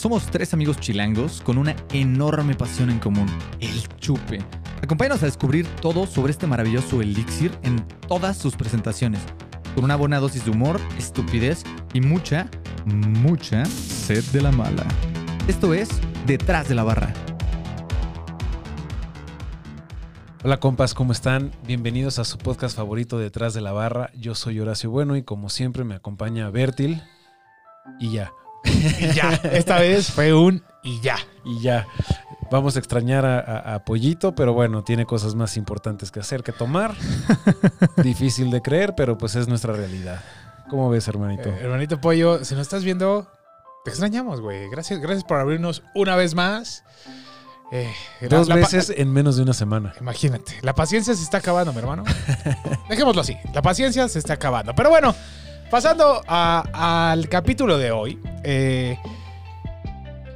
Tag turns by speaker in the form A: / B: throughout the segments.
A: Somos tres amigos chilangos con una enorme pasión en común, el chupe. Acompáñanos a descubrir todo sobre este maravilloso elixir en todas sus presentaciones, con una buena dosis de humor, estupidez y mucha, mucha sed de la mala. Esto es Detrás de la Barra.
B: Hola compas, ¿cómo están? Bienvenidos a su podcast favorito Detrás de la Barra. Yo soy Horacio Bueno y como siempre me acompaña Bertil. Y ya.
C: Y ya, esta vez fue un y ya.
B: Y ya. Vamos a extrañar a, a- a Pollito, pero bueno, tiene cosas más importantes que hacer que tomar. Difícil de creer, pero pues es nuestra realidad. ¿Cómo ves, hermanito?
C: Eh, hermanito Pollo, si nos estás viendo, te extrañamos, güey. Gracias, gracias por abrirnos una vez más. Eh,
B: Dos
C: la-
B: veces en menos de una semana.
C: Imagínate, la paciencia se está acabando, mi hermano. Dejémoslo así, la paciencia se está acabando. Pero bueno, pasando a- al capítulo de hoy. eh,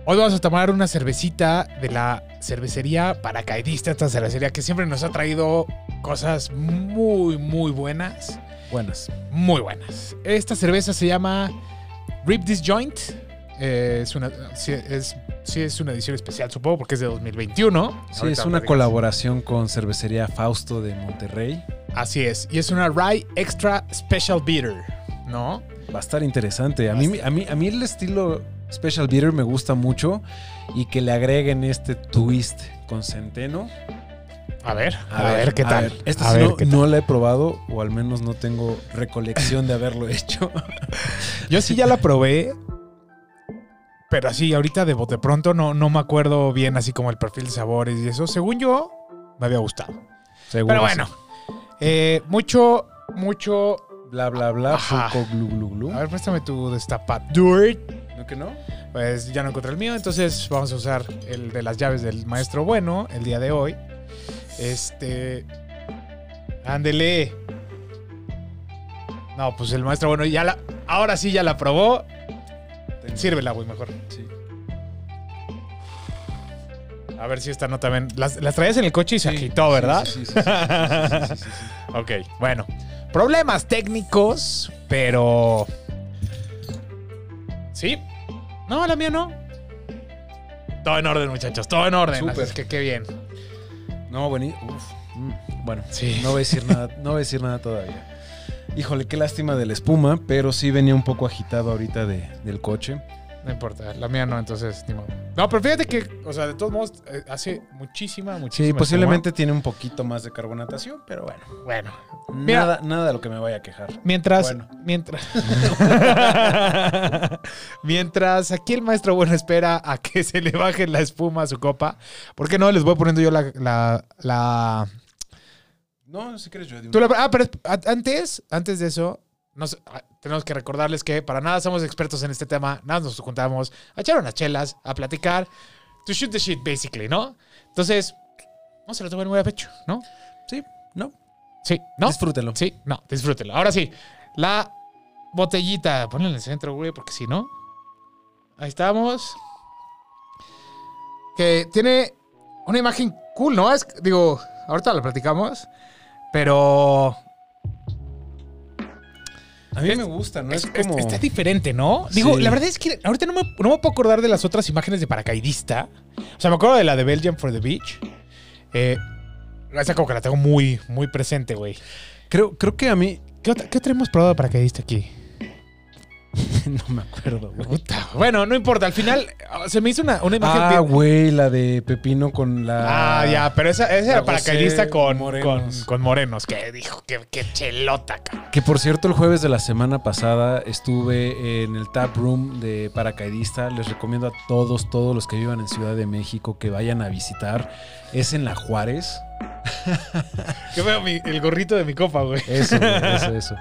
C: hoy vamos a tomar una cervecita de la cervecería paracaidista, esta cervecería que siempre nos ha traído cosas muy, muy buenas.
B: Buenas.
C: muy buenas. Esta cerveza se llama Rip This Joint. Eh, es una, sí, es, sí es una edición especial, supongo, porque es de 2021.
B: Sí,
C: Ahorita
B: es una colaboración con Cervecería Fausto de Monterrey.
C: Así es. Y es una Rye Extra Special Bitter, ¿no?
B: Va a estar interesante. A mí, a mí, a mí el estilo Special Beer me gusta mucho y que le agreguen este twist con centeno.
C: A ver, a, ver, qué tal.
B: Esta
C: a ver
B: no,
C: qué tal.
B: no la he probado o al menos no tengo recolección de haberlo hecho.
C: Yo sí ya la probé. Pero así, ahorita de bote pronto no, no me acuerdo bien así como el perfil de sabores y eso. Según yo, me había gustado.
B: Seguro
C: Pero bueno, eh, mucho, mucho.
B: Bla, bla, bla. Poco glu, glu, glu.
C: A ver, préstame tu destapador.
B: ¿No que no?
C: Pues ya no encontré el mío, entonces vamos a usar el de las llaves del maestro bueno el día de hoy. Este. Ándele. No, pues el maestro bueno ya la. Ahora sí ya la probó.
B: Tengo.
C: Sírvela, güey, mejor.
B: Sí.
C: A ver si esta no también. Las, las traías en el coche y se
B: Sí,
C: agitó, ¿verdad?
B: Sí, sí, sí, sí, sí, sí, sí, sí.
C: Ok, bueno. Problemas técnicos, pero. ¿Sí? No, la mía no. Todo en orden, muchachos, todo en orden.
B: Súper.
C: Así es que qué bien.
B: No, buenísimo. Bueno,
C: Sí.
B: no voy a decir nada, no voy a decir nada todavía. Híjole, qué lástima de la espuma, pero sí venía un poco agitado ahorita de- del coche.
C: No importa, la mía no, entonces ni modo. No, pero fíjate que, o sea, de todos modos, eh, hace muchísima, muchísima.
B: Sí, posiblemente tiene un poquito más de carbonatación, pero bueno.
C: Bueno, Mira.
B: Nada, nada de lo que me vaya a quejar.
C: mientras.
B: Bueno.
C: Mientras. mientras aquí el maestro bueno espera a que se le baje la espuma a su copa. ¿Por qué no? Les voy poniendo yo la. la, la-
B: No, si quieres yo de
C: Tú la- ah, pero antes, antes de eso, nos- ah, tenemos que recordarles que para nada somos expertos en este tema. Nada, nos juntamos a echar unas chelas, a platicar. To shoot the shit, basically, ¿no? Entonces, no se lo tomen muy a pecho, ¿no?
B: Sí, no.
C: Sí, ¿no?
B: Disfrútelo.
C: Sí, no, disfrútelo. Ahora sí, la botellita, ponla en el centro, güey, porque si no. Ahí estamos. Que tiene una imagen cool, ¿no? Es, digo, ahorita la platicamos, pero
B: A mí me gusta, ¿no? Es,
C: es- es-
B: como...
C: está diferente, ¿no? Digo,
B: Sí.
C: la verdad es que ahorita no me, no me puedo acordar de las otras imágenes de paracaidista. O sea, me acuerdo de la de Belgium for the Beach. Eh, esa como que la tengo muy, muy presente, güey.
B: Creo, creo que a mí...
C: ¿Qué otra, ¿Qué otra hemos probado de paracaidista aquí?
B: no me acuerdo, güey.
C: Puta, Bueno, no importa. Al final ah, se me hizo una, una imagen.
B: Ah,
C: bien-
B: güey, la de Pepino con la...
C: Ah, ya, pero esa, esa era
B: la
C: paracaidista con
B: Morenos.
C: Con, con morenos. Que dijo que, que chelota, cabrón.
B: Que por cierto, el jueves de la semana pasada estuve en el tap room de paracaidista. Les recomiendo a todos, todos los que vivan en Ciudad de México que vayan a visitar. Es en La Juárez.
C: Yo veo mi- el gorrito de mi copa, güey.
B: Eso, güey, eso, eso.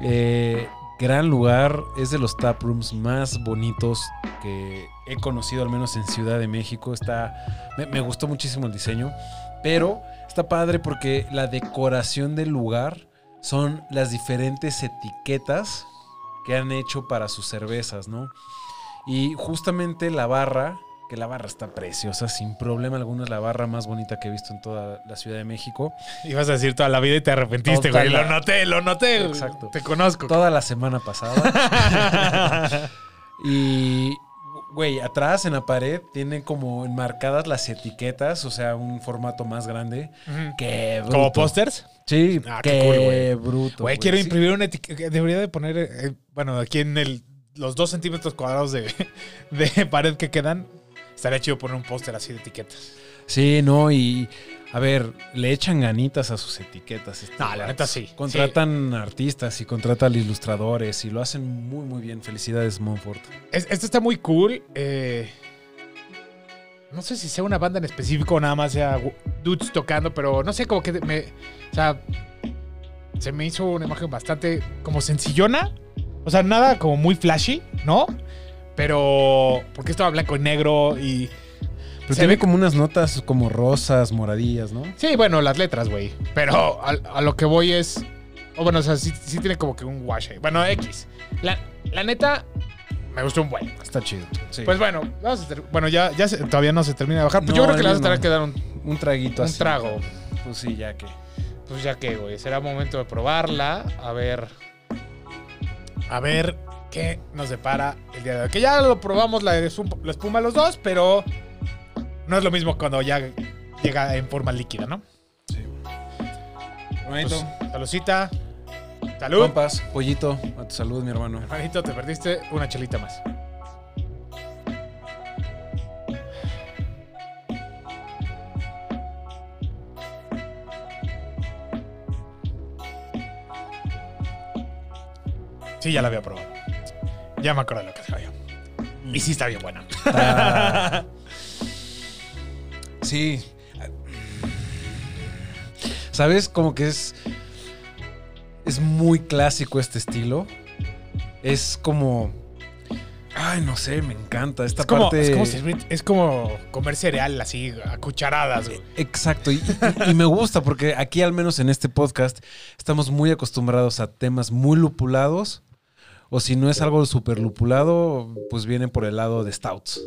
B: Eh, gran lugar. Es de los tap rooms más bonitos que he conocido, al menos en Ciudad de México. Está. Me, me gustó muchísimo el diseño. Pero está padre porque la decoración del lugar son las diferentes etiquetas que han hecho para sus cervezas, ¿no? Y justamente la barra, que la barra está preciosa, sin problema alguno, es la barra más bonita que he visto en toda la Ciudad de México.
C: Ibas a decir toda la vida y te arrepentiste, güey.
B: la-
C: Lo noté, lo noté.
B: Exacto.
C: Te conozco.
B: Toda la semana pasada. y Güey, atrás en la pared tienen como enmarcadas las etiquetas, o sea, un formato más grande. Qué bruto.
C: ¿Como pósters?
B: Sí,
C: Ah, qué
B: qué,
C: cool,
B: bruto.
C: Güey, quiero
B: Sí.
C: imprimir una etiqueta. Debería de poner, eh, bueno, aquí en el, los dos centímetros cuadrados de, de pared que quedan. Estaría chido poner un póster así de etiquetas.
B: Sí, no, y a ver, le echan ganitas a sus etiquetas. estos
C: No, la neta sí.
B: Contratan artistas y contratan ilustradores y lo hacen muy, muy bien. Felicidades, Monfort.
C: Es- esto está muy cool. eh, no sé si sea una banda en específico o nada más sea dudes tocando, pero no sé, como que me. O sea, se me hizo una imagen bastante como sencillona. O sea, nada como muy flashy, ¿no? Pero. Porque estaba blanco y negro y.
B: Pero
C: Se
B: tiene
C: ve-
B: como unas notas como rosas, moradillas, ¿no?
C: Sí, bueno, las letras, güey. Pero a, a lo que voy es. O bueno, o sea, sí, sí tiene como que un wash ahí. Bueno, X. La, la neta, me gustó un buen.
B: Está chido. Sí.
C: Pues bueno, vamos a bueno, ya, ya se- todavía no se termina de bajar. Pues yo creo que le vas a tener
B: no.
C: que dar un,
B: un traguito
C: un
B: así.
C: trago.
B: Pues sí, ya que.
C: Pues ya que, güey, será momento de probarla. A ver. A ver qué nos depara el día de hoy. Que ya lo probamos la, la espuma los dos, pero no es lo mismo cuando ya llega en forma líquida, ¿no?
B: Sí.
C: Pues,
B: Hermanito.
C: saludcita. Salud.
B: Compas, pollito, a tu salud, mi hermano.
C: Hermanito, te perdiste una chelita más. Sí, ya la había probado. Ya me acuerdo de lo que sabía. Y sí está bien buena.
B: Está- Sí. ¿Sabes? Como que es. Es muy clásico este estilo. Es como. Ay, no sé, me encanta. Esta
C: Es como,
B: parte.
C: es, como servir- es como comer cereal así, a cucharadas. güey.
B: Exacto, y, y- y me gusta porque aquí, al menos en este podcast, estamos muy acostumbrados a temas muy lupulados. O si no es algo súper lupulado, pues viene por el lado de stouts.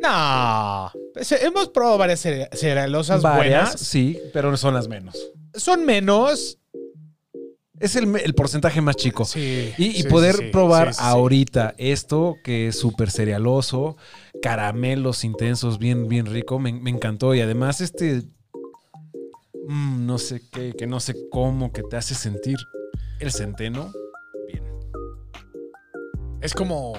C: No. Pues, hemos probado varias cere- cerealosas
B: Varias,
C: buenas.
B: sí, pero son las menos.
C: Son menos.
B: Es el, el porcentaje más chico.
C: Sí.
B: Y, y
C: sí,
B: poder
C: sí,
B: probar ahorita esto, que es súper cerealoso, caramelos intensos, bien, bien rico, me, me encantó. Y además este, mm, no sé qué, que no sé cómo, que te hace sentir el centeno.
C: Es como.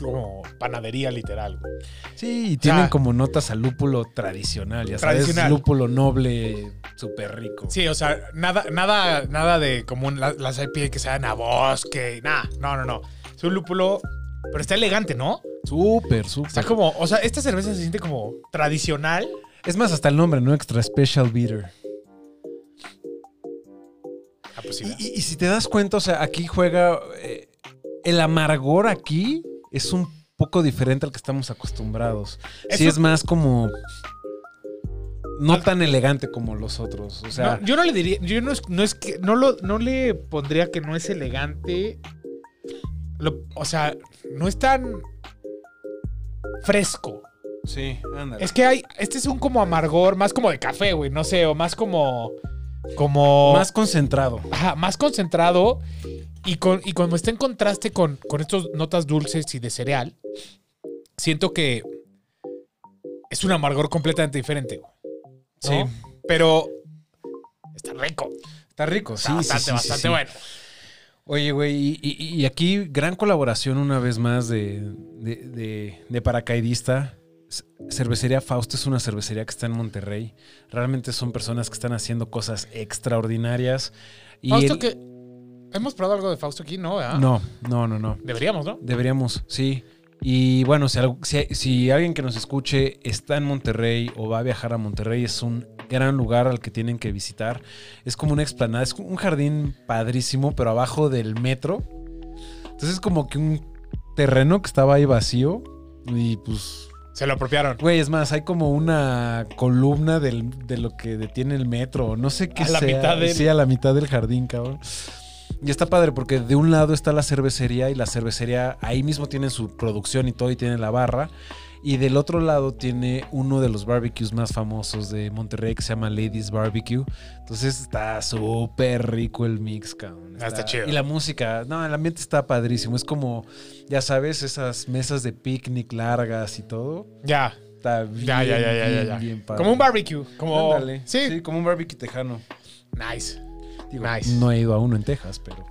C: Como panadería literal, güey.
B: Sí, y tienen
C: sea,
B: como notas a lúpulo tradicional, ya sabes,
C: Tradicional.
B: lúpulo noble, súper rico.
C: Sí, o sea, nada, nada, nada de como un- la- las IPA que sean a bosque. Nada, no, no, no. Es un lúpulo. Pero está elegante, ¿no?
B: Súper, súper.
C: Está como. O sea, esta cerveza se siente como tradicional.
B: Es más, hasta el nombre, ¿no? Extra Special Beater.
C: Ah, pues sí,
B: Y,
C: ¿verdad?
B: y- y si te das cuenta, o sea, aquí juega. eh, el amargor aquí es un poco diferente al que estamos acostumbrados. Sí, es más como. No tan elegante como los otros. O sea,
C: No, yo no le diría. Yo no es, no es que. No, lo, no le pondría que no es elegante. Lo- o sea, no es tan fresco.
B: sí, ándale.
C: Es que hay. Este es un como amargor, más como de café, güey. No sé, o más como. Como.
B: más concentrado.
C: Ajá, más concentrado. Y, con, y como está en contraste con, con estas notas dulces y de cereal, siento que es un amargor completamente diferente.
B: Sí.
C: Pero está rico.
B: Está rico, sí.
C: Está bastante,
B: sí, sí, sí,
C: bastante
B: sí.
C: bueno.
B: Oye, güey, y, y- y aquí gran colaboración una vez más de, de, de- de paracaidista. Cervecería Fausto es una cervecería que está en Monterrey. Realmente son personas que están haciendo cosas extraordinarias. Y
C: Fausto,
B: el-
C: que. ¿Hemos probado algo de Fausto aquí? No, ¿verdad?
B: No, no, no, no.
C: Deberíamos, ¿no?
B: Deberíamos, sí. Y bueno, si, al- si- si alguien que nos escuche está en Monterrey o va a viajar a Monterrey, es un gran lugar al que tienen que visitar. Es como una explanada, es un jardín padrísimo, pero abajo del metro. Entonces es como que un terreno que estaba ahí vacío. Y pues,
C: Se lo apropiaron.
B: güey, es más, hay como una columna del- de lo que detiene el metro. No sé qué
C: A la
B: sea.
C: mitad del-
B: Sí, a la mitad del jardín, cabrón. Y está padre porque de un lado está la cervecería y la cervecería ahí mismo tiene su producción y todo y tiene la barra. Y del otro lado tiene uno de los barbecues más famosos de Monterrey que se llama Ladies Barbecue. Entonces está súper rico el mix, cabrón.
C: Ah, está chido.
B: Y la música, no, el ambiente está padrísimo. Es como, ya sabes, esas mesas de picnic largas y todo.
C: Ya.
B: Está bien,
C: Ya, ya, ya, ya,
B: bien,
C: ya, ya.
B: bien padre.
C: Como un barbecue. Como.
B: Ándale.
C: Sí.
B: sí, como un barbecue tejano.
C: Nice.
B: Digo,
C: Nice.
B: No he ido a uno en Texas, pero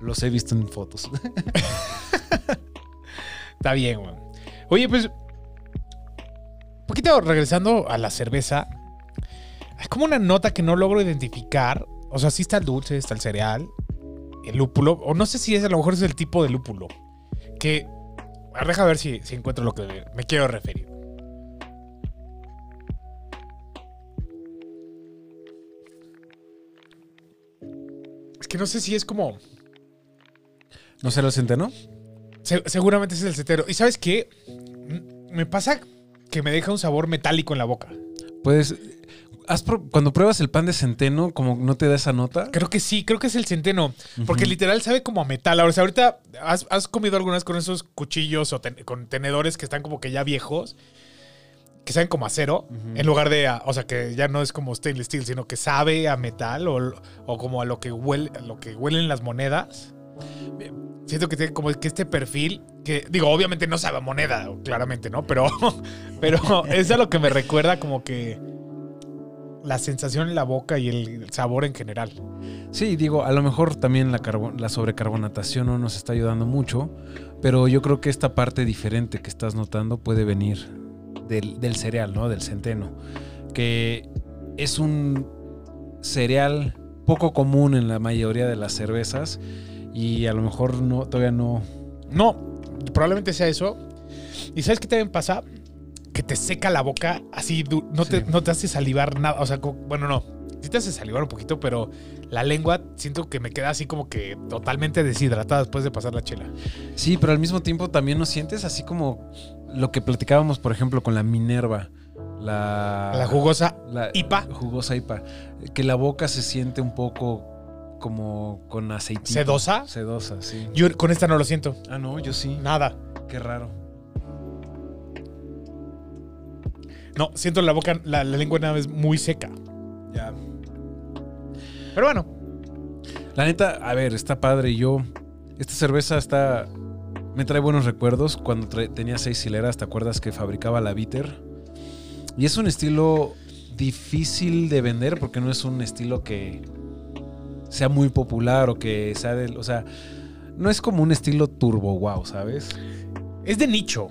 B: los he visto en fotos.
C: Está bien, güey. Oye, pues. Un poquito regresando a la cerveza. Hay como una nota que no logro identificar. O sea, sí está el dulce, está el cereal, el lúpulo. O no sé si es, a lo mejor es el tipo de lúpulo. Que. a ver, Deja ver si, si encuentro lo que me quiero referir. Que no sé si es como.
B: ¿No se lo centeno?
C: Se- seguramente es el cetero. ¿Y sabes qué? Me pasa que me deja un sabor metálico en la boca.
B: Puedes. has pro- cuando pruebas el pan de centeno, como no te da esa nota.
C: Creo que sí, creo que es el centeno. Porque literal sabe como a metal. Ahora, o sea, ahorita has, has comido algunas con esos cuchillos o ten- con tenedores que están como que ya viejos, que saben como acero, en lugar de, a- o sea, que ya no es como stainless steel, sino que sabe a metal o, o como a lo que huele, a lo que huelen las monedas. Siento que tiene como que este perfil, que digo, obviamente no sabe a moneda, claramente, ¿no? Pero, pero es a lo que me recuerda como que la sensación en la boca y el sabor en general.
B: Sí, digo, a lo mejor también la, la sobrecarbonatación no nos está ayudando mucho, pero yo creo que esta parte diferente que estás notando puede venir del, del cereal, ¿no? Del centeno, que es un cereal poco común en la mayoría de las cervezas y a lo mejor no, todavía no...
C: No, probablemente sea eso. ¿Y sabes qué también pasa? Que te seca la boca así, no, te, no te hace salivar nada. O sea, bueno, no. Sí te hace salivar un poquito, pero la lengua siento que me queda así como que totalmente deshidratada después de pasar la chela.
B: Sí, pero al mismo tiempo también no sientes así como lo que platicábamos, por ejemplo, con la Minerva. La,
C: La jugosa
B: la
C: IPA.
B: Jugosa IPA. Que la boca se siente un poco como con aceitito.
C: ¿Sedosa?
B: Sedosa, sí.
C: Yo con esta no lo siento.
B: Ah, no, yo sí.
C: Nada.
B: Qué raro.
C: No, siento la boca, la, la lengua nada más muy seca.
B: Ya.
C: Pero bueno,
B: La neta, a ver, está padre. Yo. Esta cerveza está. Me trae buenos recuerdos. Cuando tenía seis hileras, ¿te acuerdas que fabricaba la Bitter? Y es un estilo difícil de vender porque no es un estilo que sea muy popular o que sea del. O sea, no es como un estilo turbo wow, ¿sabes?
C: es de nicho.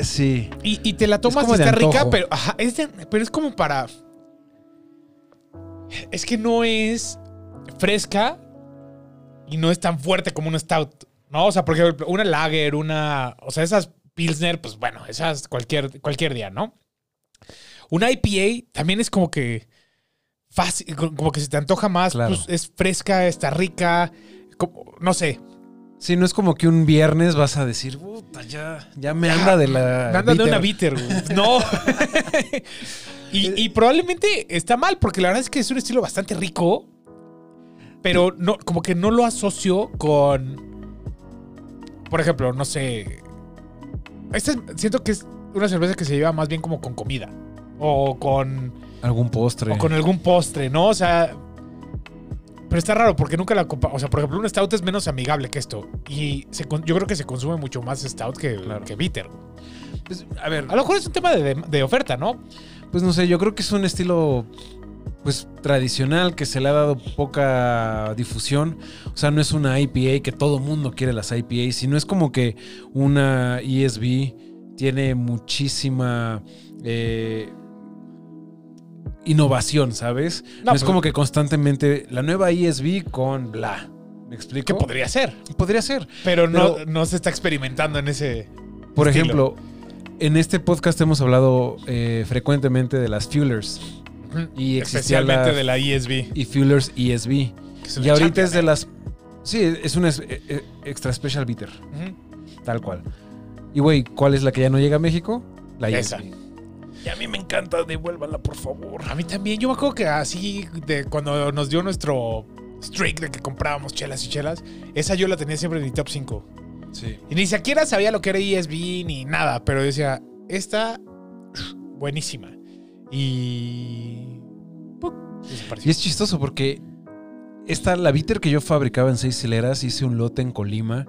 B: Sí.
C: Y, y te la tomas y está rica, pero, ajá, es de- pero es como para. Es que no es fresca y no es tan fuerte como una stout. ¿No? O sea, por ejemplo, una lager, una. O sea, esas Pilsner, pues bueno, esas cualquier, cualquier día, ¿no? Una IPA también es como que. Fácil, como que se te antoja más.
B: Claro.
C: Pues es fresca, está rica. como- no sé.
B: Sí, no es como que un viernes vas a decir, puta, ya, ya me anda de la.
C: Me anda de una
B: bitter".
C: bitter, güey. No. y, y probablemente está mal, porque la verdad es que es un estilo bastante rico. Pero no, como que no lo asocio con. Por ejemplo, no sé. Este es- siento que es una cerveza que se lleva más bien como con comida. O con.
B: Algún postre.
C: O con algún postre, ¿no? O sea. Pero está raro porque nunca la O sea, por ejemplo, un stout es menos amigable que esto. Y se yo creo que se consume mucho más stout que,
B: Claro.
C: que bitter.
B: Pues, a ver,
C: A lo mejor es un tema de, de- de oferta, ¿no?
B: Pues no sé, yo creo que es un estilo pues tradicional que se le ha dado poca difusión. O sea, no es una IPA que todo mundo quiere las IPAs, sino es como que una ESB tiene muchísima eh, innovación, ¿sabes? No,
C: No,
B: es
C: pues-
B: como que constantemente la nueva ESB con bla. ¿Me explico?
C: Que podría ser.
B: Podría ser.
C: Pero, no,
B: Pero-
C: no se está experimentando en ese.
B: Por
C: estilo.
B: ejemplo, en este podcast hemos hablado eh, frecuentemente de las Fuelers y existía
C: Especialmente
B: la-
C: de la ESB.
B: y Fuelers ESB.
C: que es una
B: Y ahorita
C: champion,
B: es de
C: ¿eh?
B: las. Sí, es una es- eh, eh, extra special bitter, tal cual. Y güey, ¿cuál es la que ya no llega a México? La
C: Esa.
B: ESB. Y a mí me encanta, devuélvala, por favor.
C: A mí también. Yo me acuerdo que así, de cuando nos dio nuestro streak de que comprábamos chelas y chelas, esa yo la tenía siempre en mi top 5.
B: Sí.
C: Y ni siquiera sabía lo que era ESB ni nada, pero yo decía, esta, buenísima. Y... ¡puc! desapareció.
B: Y es chistoso porque esta, la bitter que yo fabricaba en seis hileras, hice un lote en Colima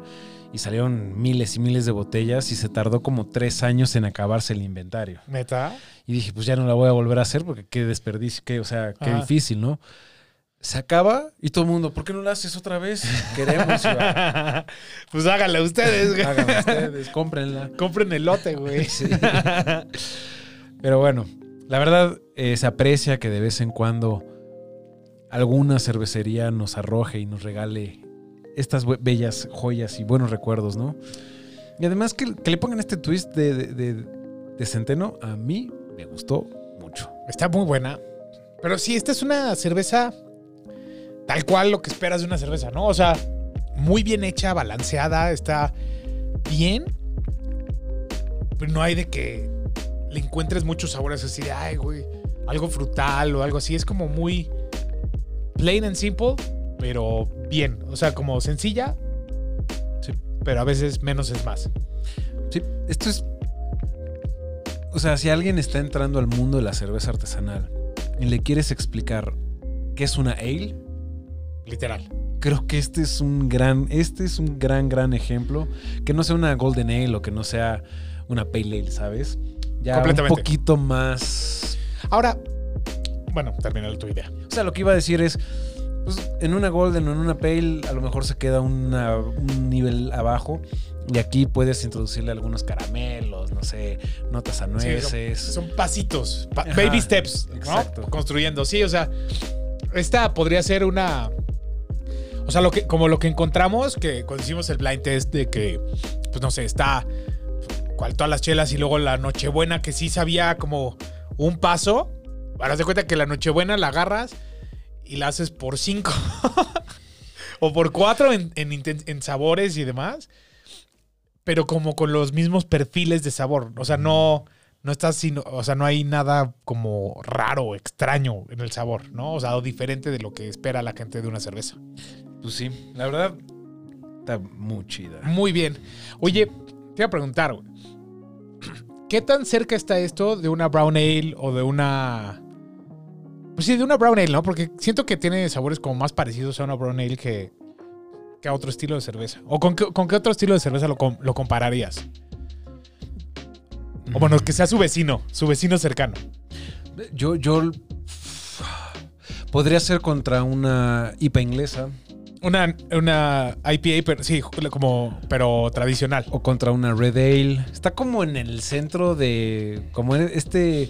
B: y salieron miles y miles de botellas y se tardó como tres años en acabarse el inventario.
C: ¿Neta?
B: Y dije, pues ya no la voy a volver a hacer porque qué desperdicio, qué, o sea, qué
C: Ajá.
B: difícil, ¿no? Se acaba y todo el mundo, ¿por qué no la haces otra vez? Queremos,
C: pues háganla ustedes, güey.
B: Háganlo ustedes, cómprenla.
C: Compren el lote, güey.
B: Sí. Pero bueno, la verdad eh, se aprecia que de vez en cuando alguna cervecería nos arroje y nos regale estas bellas joyas y buenos recuerdos, ¿no? Y además que, le pongan este twist de centeno, a mí me gustó mucho.
C: Está muy buena. Pero sí, esta es una cerveza tal cual lo que esperas de una cerveza, ¿no? O sea, muy bien hecha, balanceada, está bien. Pero no hay de que le encuentres muchos sabores así de, ay, güey, algo frutal o algo así. Es como muy plain and simple, pero bien. O sea, como sencilla.
B: Sí.
C: Pero a veces menos es más.
B: Sí, esto es... O sea, si alguien está entrando al mundo de la cerveza artesanal y le quieres explicar qué es una ale,
C: Literal.
B: creo que este es un gran, este es un gran, gran ejemplo. Que no sea una Golden Ale o que no sea una Pale Ale, ¿sabes? Ya un poquito más.
C: Ahora, bueno, termina tu idea.
B: O sea, lo que iba a decir es, pues, en una Golden o en una Pale a lo mejor se queda una- un nivel abajo. Y aquí puedes introducirle algunos caramelos, no sé, notas a
C: Sí,
B: nueces.
C: Son pasitos, pa-
B: Ajá,
C: baby steps, ¿no?
B: exacto.
C: Construyendo. Sí, o sea, esta podría ser una. O sea, lo que, como lo que encontramos que cuando hicimos el blind test de que, pues no sé, está cual todas las chelas y luego la Nochebuena que sí sabía como un paso. Ahora te cuenta que la Nochebuena la agarras y la haces por cinco o por cuatro en, en inten- en sabores y demás, pero como con los mismos perfiles de sabor. O sea, no, no estás sino, o sea, no hay nada como raro extraño en el sabor, ¿no? O sea, o diferente de lo que espera la gente de una cerveza.
B: Pues sí, la verdad está muy chida.
C: Muy bien. Oye, te a preguntar, ¿qué tan cerca está esto de una brown ale o de una... Pues sí, de una brown ale, ¿no? Porque siento que tiene sabores como más parecidos a una brown ale que, a otro estilo de cerveza. ¿O con qué, otro estilo de cerveza lo, lo compararías? O bueno, que sea su vecino, su vecino cercano.
B: Yo, yo podría ser contra una IPA inglesa
C: Una, una IPA, pero sí, como, pero tradicional.
B: o contra una Red Ale. Está como en el centro de, como en este,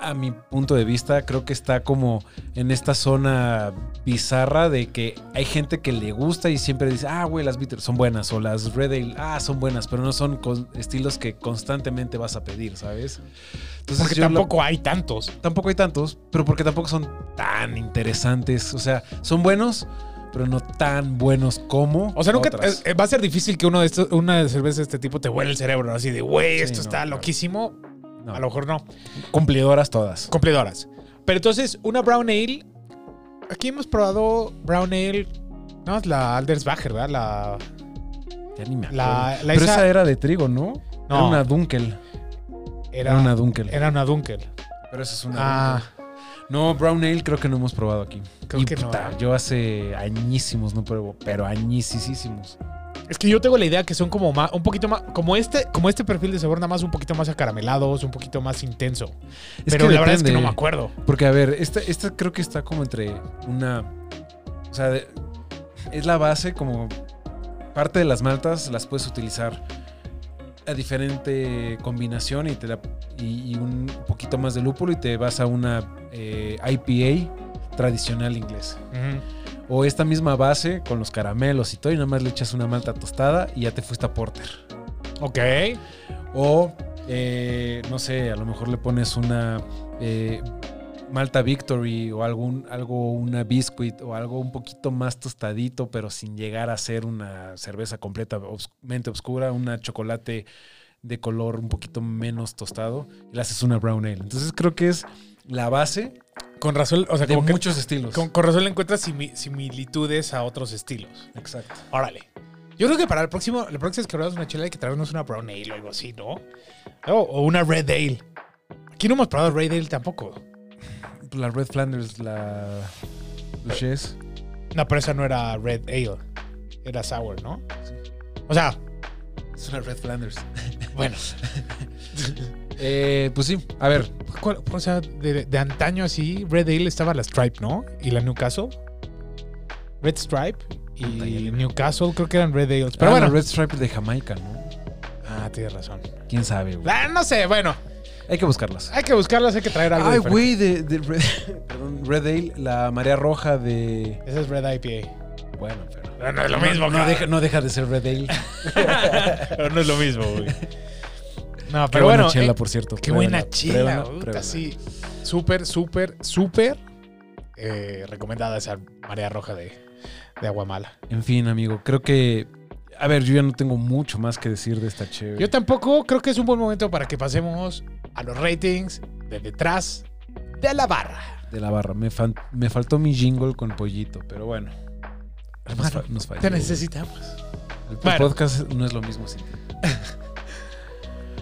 B: a mi punto de vista, creo que está como en esta zona bizarra de que hay gente que le gusta y siempre dice, ah, güey, las bitters son buenas o las Red Ale, ah, son buenas, pero no son con- estilos que constantemente vas a pedir, ¿sabes? Entonces
C: Porque
B: lo-
C: tampoco hay tantos.
B: Tampoco hay tantos, pero porque tampoco son tan interesantes. O sea, son buenos, pero no tan buenos como.
C: O sea, nunca
B: otras.
C: eh, va a ser difícil que uno de estos, una cerveza de este tipo te huele el cerebro, ¿no? así de, güey,
B: Sí,
C: esto
B: no,
C: está
B: claro. No,
C: A lo mejor no.
B: cumplidoras todas.
C: Cumplidoras. Pero entonces, una brown ale. Aquí hemos probado brown ale. No, es la Aldersbacher, ¿verdad? La.
B: Ya ni me acuerdo.
C: La- la
B: pero
C: esa-
B: esa... era de trigo, ¿no?
C: No.
B: Era una Dunkel.
C: Era,
B: Era una Dunkel.
C: Era una Dunkel.
B: Pero esa es una
C: Ah,
B: Dunkel. No, Brown Ale creo que no hemos probado aquí.
C: Creo
B: Y
C: que no.
B: puta, Yo hace añísimos no pruebo, pero añísimos.
C: Es que yo tengo la idea que son como más, un poquito más, como este, como este perfil de sabor, nada más un poquito más acaramelados, un poquito más intenso.
B: Es
C: Pero la verdad es que no me acuerdo.
B: Porque, a ver, esta, esta creo que está como entre una. O sea, de- es la base, como parte de las maltas las puedes utilizar a diferente combinación y, te y, y un poquito más de lúpulo y te vas a una eh, IPA tradicional inglesa.
C: Ujú.
B: O esta misma base con los caramelos y todo y nada más le echas una malta tostada y ya te fuiste a porter.
C: Ok.
B: O, eh, no sé, a lo mejor le pones una eh, Malta Victory o algún, algo, una biscuit o algo un poquito más tostadito, pero sin llegar a ser una cerveza completamente oscura, una chocolate de color un poquito menos tostado y le haces una brown ale. Entonces creo que es la base
C: Con razón, o sea,
B: de
C: como que
B: muchos estilos.
C: con, con razón le encuentras simi- similitudes a otros estilos.
B: Exacto.
C: Órale. Yo creo que para el próximo, la próxima vez que probamos una chela hay que traernos una brown ale o algo así, ¿no? O, o una red ale. Aquí no hemos probado red ale tampoco.
B: La Red Flanders, la. Luches.
C: No, pero esa no era red ale. Era sour, ¿no? O sea,
B: Es una Red Flanders.
C: bueno.
B: Eh, pues sí, a ver.
C: ¿cuál- o sea, de, de antaño así, red ale estaba la Stripe, ¿no? Y la Newcastle. Red Stripe y Newcastle creo que eran red ales.
B: Pero
C: Pero
B: bueno,
C: bueno.
B: Red Stripe de Jamaica, ¿no?
C: Ah, tienes razón.
B: Quién sabe, güey.
C: Ah, no sé, bueno.
B: Hay que buscarlas.
C: Hay que buscarlas, hay que traer algo
B: Ay, güey, de, de Red, perdón, Red Ale, la marea roja de.
C: Esa es Red IPA.
B: Bueno, pero.
C: Pero no es lo mismo,
B: no, deja, no deja de ser Red Ale.
C: Pero no es lo mismo, güey. No,
B: Qué
C: pero
B: buena
C: bueno.
B: chela,
C: eh,
B: por cierto.
C: qué buena chela,
B: pruébenla,
C: puta,
B: pruébenla.
C: sí. Súper, súper, súper eh, recomendada esa marea roja de, de Aguamala.
B: En fin, amigo, creo que. A ver, yo ya no tengo mucho más que decir de esta chévere.
C: Yo tampoco creo que es un buen momento para que pasemos a los ratings de detrás de la barra.
B: De la barra. Me, me faltó mi jingle con pollito, pero bueno. Nos,
C: Hermano,
B: nos falló.
C: Te necesitamos.
B: El
C: Bueno.
B: podcast no es lo mismo sin ti.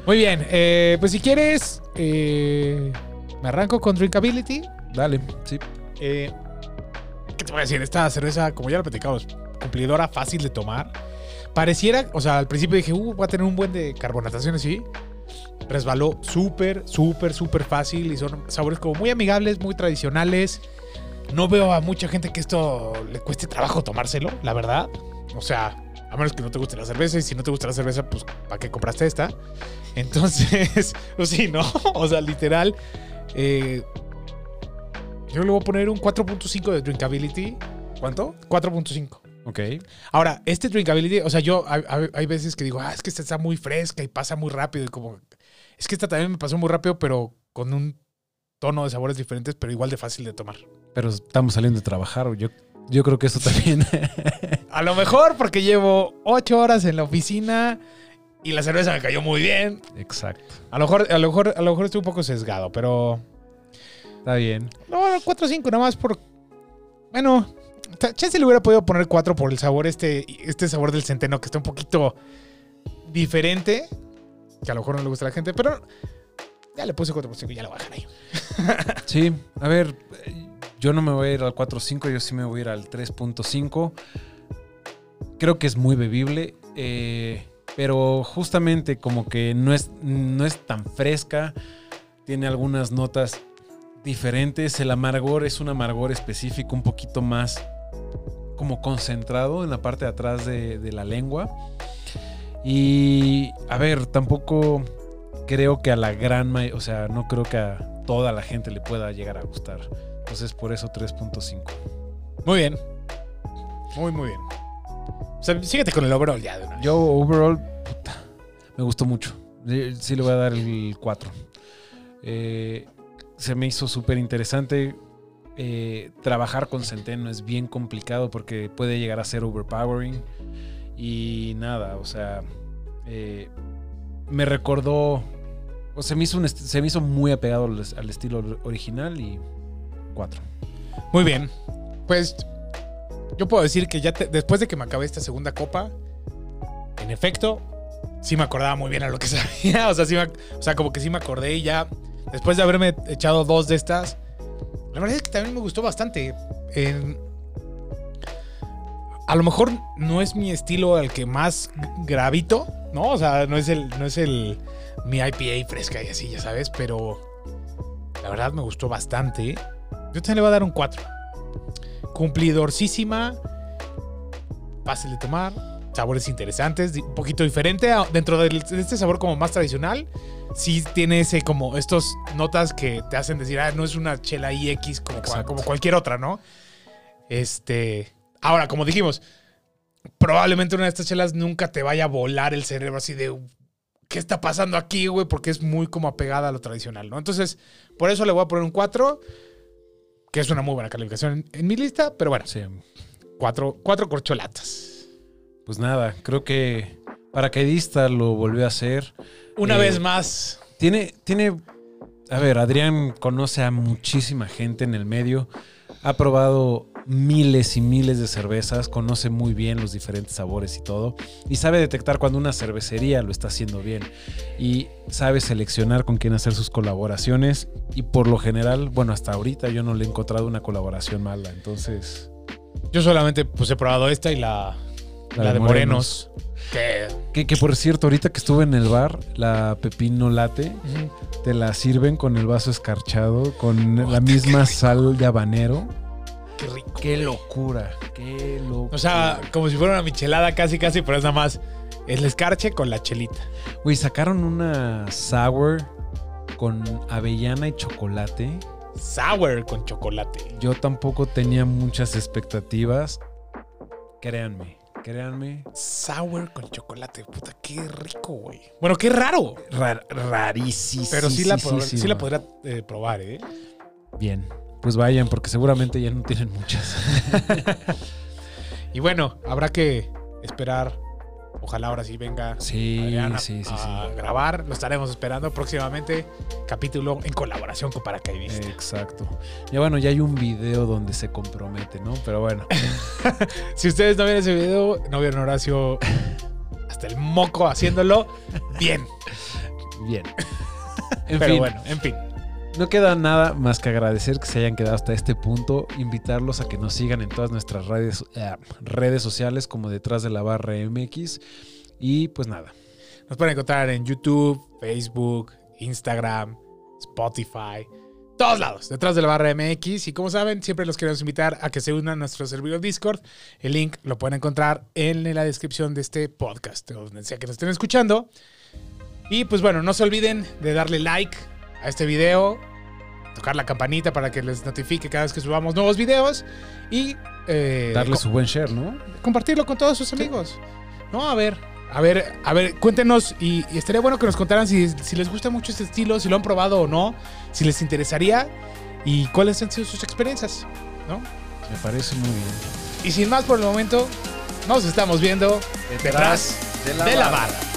C: Muy bien, eh, pues si quieres, eh, me arranco con Drinkability.
B: Dale, sí.
C: Eh, ¿Qué te voy a decir? Esta cerveza, como ya lo platicamos, cumplidora, fácil de tomar. Pareciera, o sea, al principio dije, uh, va a tener un buen de carbonatación así. Resbaló súper, súper, súper fácil y son sabores como muy amigables, muy tradicionales. No veo a mucha gente que esto le cueste trabajo tomárselo, la verdad. O sea, a menos que no te guste la cerveza y si no te gusta la cerveza, pues ¿para qué compraste esta? Entonces, pues sí, ¿no? O sea, literal. eh, yo le voy a poner un 4.5 de drinkability.
B: ¿Cuánto?
C: 4.5.
B: Ok.
C: Ahora, este drinkability, o sea, yo hay, veces que digo, ah, es que esta está muy fresca y pasa muy rápido. Y como, es que esta también me pasó muy rápido, pero con un tono de sabores diferentes, pero igual de fácil de tomar.
B: Pero estamos saliendo de trabajar. Yo, yo creo que eso también.
C: A lo mejor porque llevo 8 horas en la oficina y la cerveza me cayó muy bien.
B: Exacto.
C: A lo mejor, a lo mejor, a lo mejor estoy un poco sesgado, pero
B: Está bien.
C: No, 4 o 5, nada más por. Bueno, chance le hubiera podido poner 4 por el sabor, este, este sabor del centeno, que está un poquito diferente. Que a lo mejor no le gusta a la gente, pero ya le puse 4 por 5 y ya lo voy a dejar ahí.
B: Sí, a ver, yo no me voy a ir al 4.5, yo sí me voy a ir al 3.5. Creo que es muy bebible, eh, pero justamente como que no es, no es tan fresca, tiene algunas notas diferentes, el amargor es un amargor específico, un poquito más como concentrado en la parte de atrás de, de la lengua. Y a ver, tampoco creo que a la gran mayoría, o sea, no creo que a toda la gente le pueda llegar a gustar. Entonces, por eso 3.5.
C: Muy bien. Muy, muy bien. O sea, síguete con el overall ya de una vez.
B: Yo, overall, puta, me gustó mucho. Sí le voy a dar el 4. Eh, se me hizo súper interesante. Eh, trabajar con Centeno es bien complicado porque puede llegar a ser overpowering. Y nada, o sea, eh, me recordó, o se me hizo, un se me hizo muy apegado al, al estilo or- original y 4.
C: Muy bien. Pues yo puedo decir que ya después de que me acabé esta segunda copa, en efecto, sí me acordaba muy bien a lo que sabía. O sea, sí me- o sea, como que sí me acordé y ya después de haberme echado dos de estas, la verdad es que también me gustó bastante. A lo mejor no es mi estilo al que más gravito, ¿no? O sea, no es el, no es el mi IPA fresca y así, ya sabes, pero la verdad me gustó bastante. Yo también le voy a dar un 4. Cumplidorcísima. Fácil de tomar. Sabores interesantes. Un poquito diferente. a- Dentro de este sabor como más tradicional. Sí tiene ese como estos notas que te hacen decir, ah, no es una chela IX como, como cualquier otra, ¿no? Este. Ahora, como dijimos, probablemente una de estas chelas nunca te vaya a volar el cerebro así de. ¿Qué está pasando aquí, güey? Porque es muy como apegada a lo tradicional, ¿no? Entonces, por eso le voy a poner un 4, que es una muy buena calificación en, en mi lista, pero bueno,
B: Sí,
C: cuatro, cuatro corcholatas.
B: pues nada, creo que Paracaidista lo volvió a hacer.
C: Una
B: Eh,
C: vez más.
B: Tiene, tiene. A ver, Adrián conoce a muchísima gente en el medio. Ha probado miles y miles de cervezas, conoce muy bien los diferentes sabores y todo, y sabe detectar cuando una cervecería lo está haciendo bien, y sabe seleccionar con quién hacer sus colaboraciones, y por lo general, bueno, hasta ahorita yo no le he encontrado una colaboración mala, entonces...
C: Yo solamente pues he probado esta y la, la, de Morenos. Que,
B: Que, que por cierto, ahorita que estuve en el bar, la pepino late, te la sirven con el vaso escarchado, con
C: Oh,
B: la misma sal de habanero.
C: Qué rico.
B: Qué locura, qué locura.
C: O sea, como si fuera una michelada casi, casi, pero es nada más el escarche con la chelita.
B: güey, sacaron una sour con avellana y chocolate.
C: Sour con chocolate.
B: Yo tampoco tenía muchas expectativas. Créanme, créanme.
C: Sour con chocolate. Puta, qué rico, güey. Bueno, qué raro.
B: Rar- rarísimo.
C: Pero sí, la, sí la podría eh, probar, ¿eh?
B: Bien, pues vayan, porque seguramente ya no tienen muchas.
C: Y bueno, habrá que esperar. Ojalá ahora sí venga
B: Sí,
C: Adriana
B: sí, sí,
C: a grabar. Lo estaremos esperando próximamente. Capítulo en colaboración con Paracaidista.
B: Exacto. Ya bueno, ya hay un video donde se compromete, ¿no? Pero bueno.
C: Si ustedes no vieron ese video, no vieron Horacio hasta el moco haciéndolo, bien.
B: Bien. En
C: Pero
B: fin,
C: bueno, en fin.
B: No queda nada más que agradecer que se hayan quedado hasta este punto, invitarlos a que nos sigan en todas nuestras redes, eh, redes sociales como detrás de la barra MX y pues nada.
C: Nos pueden encontrar en YouTube, Facebook, Instagram, Spotify, todos lados, detrás de la barra MX. Y como saben, siempre los queremos invitar a que se unan a nuestro servidor Discord. El link lo pueden encontrar en la descripción de este podcast, donde sea que nos estén escuchando. Y pues bueno, no se olviden de darle like a este video, tocar la campanita para que les notifique cada vez que subamos nuevos videos y eh,
B: Darle su buen share, ¿no?
C: compartirlo con todos sus amigos. No, a ver, a ver, a ver, cuéntenos y, y estaría bueno que nos contaran si, si les gusta mucho este estilo, si lo han probado o no, si les interesaría y cuáles han sido sus experiencias, ¿no?
B: Me parece muy bien.
C: Y sin más por el momento, nos estamos viendo detrás de la barra.